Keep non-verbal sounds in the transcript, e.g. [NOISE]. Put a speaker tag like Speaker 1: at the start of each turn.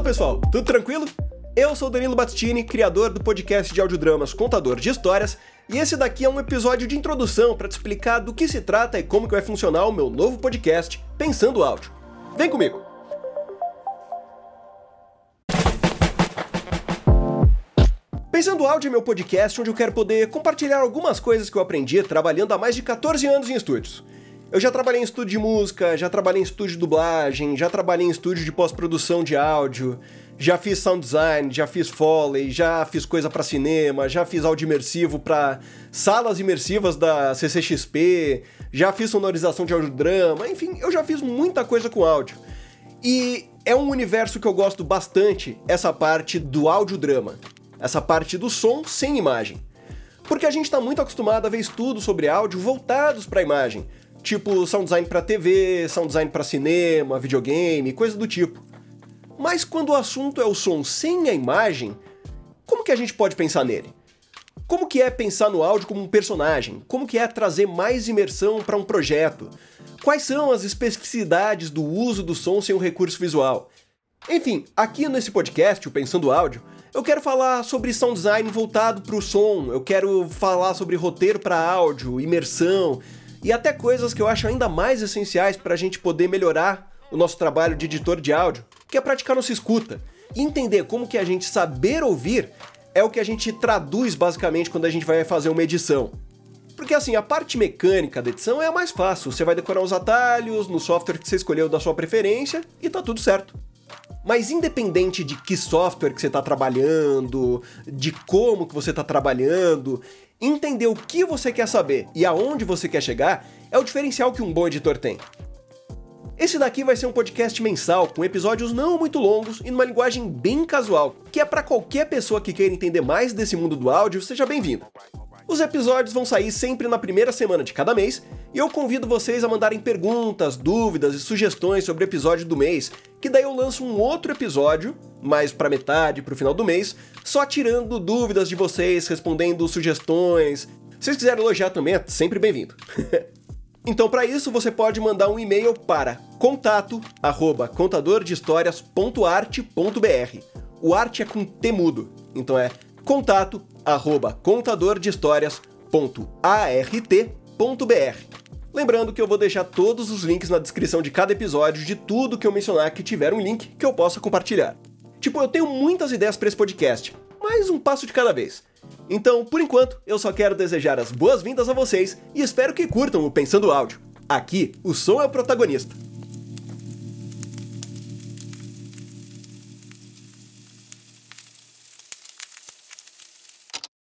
Speaker 1: Fala pessoal, tudo tranquilo? Eu sou Danilo Battini, criador do podcast de audiodramas Contador de Histórias, e esse daqui é um episódio de introdução para te explicar do que se trata e como que vai funcionar o meu novo podcast, Pensando Áudio. Vem comigo! Pensando Áudio é meu podcast onde eu quero poder compartilhar algumas coisas que eu aprendi trabalhando há mais de 14 anos em estúdios. Eu já trabalhei em estúdio de música, já trabalhei em estúdio de dublagem, já trabalhei em estúdio de pós-produção de áudio, já fiz sound design, já fiz foley, já fiz coisa para cinema, já fiz áudio imersivo para salas imersivas da CCXP, já fiz sonorização de audiodrama, enfim, eu já fiz muita coisa com áudio. E é um universo que eu gosto bastante, essa parte do audiodrama, essa parte do som sem imagem. Porque a gente está muito acostumado a ver estudos sobre áudio voltados para a imagem, Tipo sound design para TV, sound design para cinema, videogame, coisa do tipo. Mas quando o assunto é o som sem a imagem, como que a gente pode pensar nele? Como que é pensar no áudio como um personagem? Como que é trazer mais imersão para um projeto? Quais são as especificidades do uso do som sem o recurso visual? Enfim, aqui nesse podcast, o Pensando Áudio, eu quero falar sobre sound design voltado para o som, eu quero falar sobre roteiro para áudio, imersão, e até coisas que eu acho ainda mais essenciais para a gente poder melhorar o nosso trabalho de editor de áudio, que é praticar nossa escuta. E entender como que a gente saber ouvir é o que a gente traduz basicamente quando a gente vai fazer uma edição. Porque assim, a parte mecânica da edição é a mais fácil. Você vai decorar os atalhos no software que você escolheu da sua preferência e tá tudo certo. Mas independente de que software que você está trabalhando, de como que você está trabalhando, entender o que você quer saber e aonde você quer chegar é o diferencial que um bom editor tem. Esse daqui vai ser um podcast mensal com episódios não muito longos e numa linguagem bem casual, que é para qualquer pessoa que queira entender mais desse mundo do áudio, seja bem-vindo. Os episódios vão sair sempre na primeira semana de cada mês, e eu convido vocês a mandarem perguntas, dúvidas e sugestões sobre o episódio do mês, que daí eu lanço um outro episódio, mais para metade, para o final do mês, só tirando dúvidas de vocês, respondendo sugestões. Se vocês quiserem elogiar também, é sempre bem-vindo. [LAUGHS] então, para isso, você pode mandar um e-mail para contato@contadordehistorias.arte.br. O arte é com temudo, então é contato arroba contadordehistórias.art.br. Lembrando que eu vou deixar todos os links na descrição de cada episódio de tudo que eu mencionar que tiver um link que eu possa compartilhar. Tipo, eu tenho muitas ideias para esse podcast, mas um passo de cada vez. Então, por enquanto, eu só quero desejar as boas-vindas a vocês e espero que curtam o Pensando Áudio. Aqui, o som é o protagonista.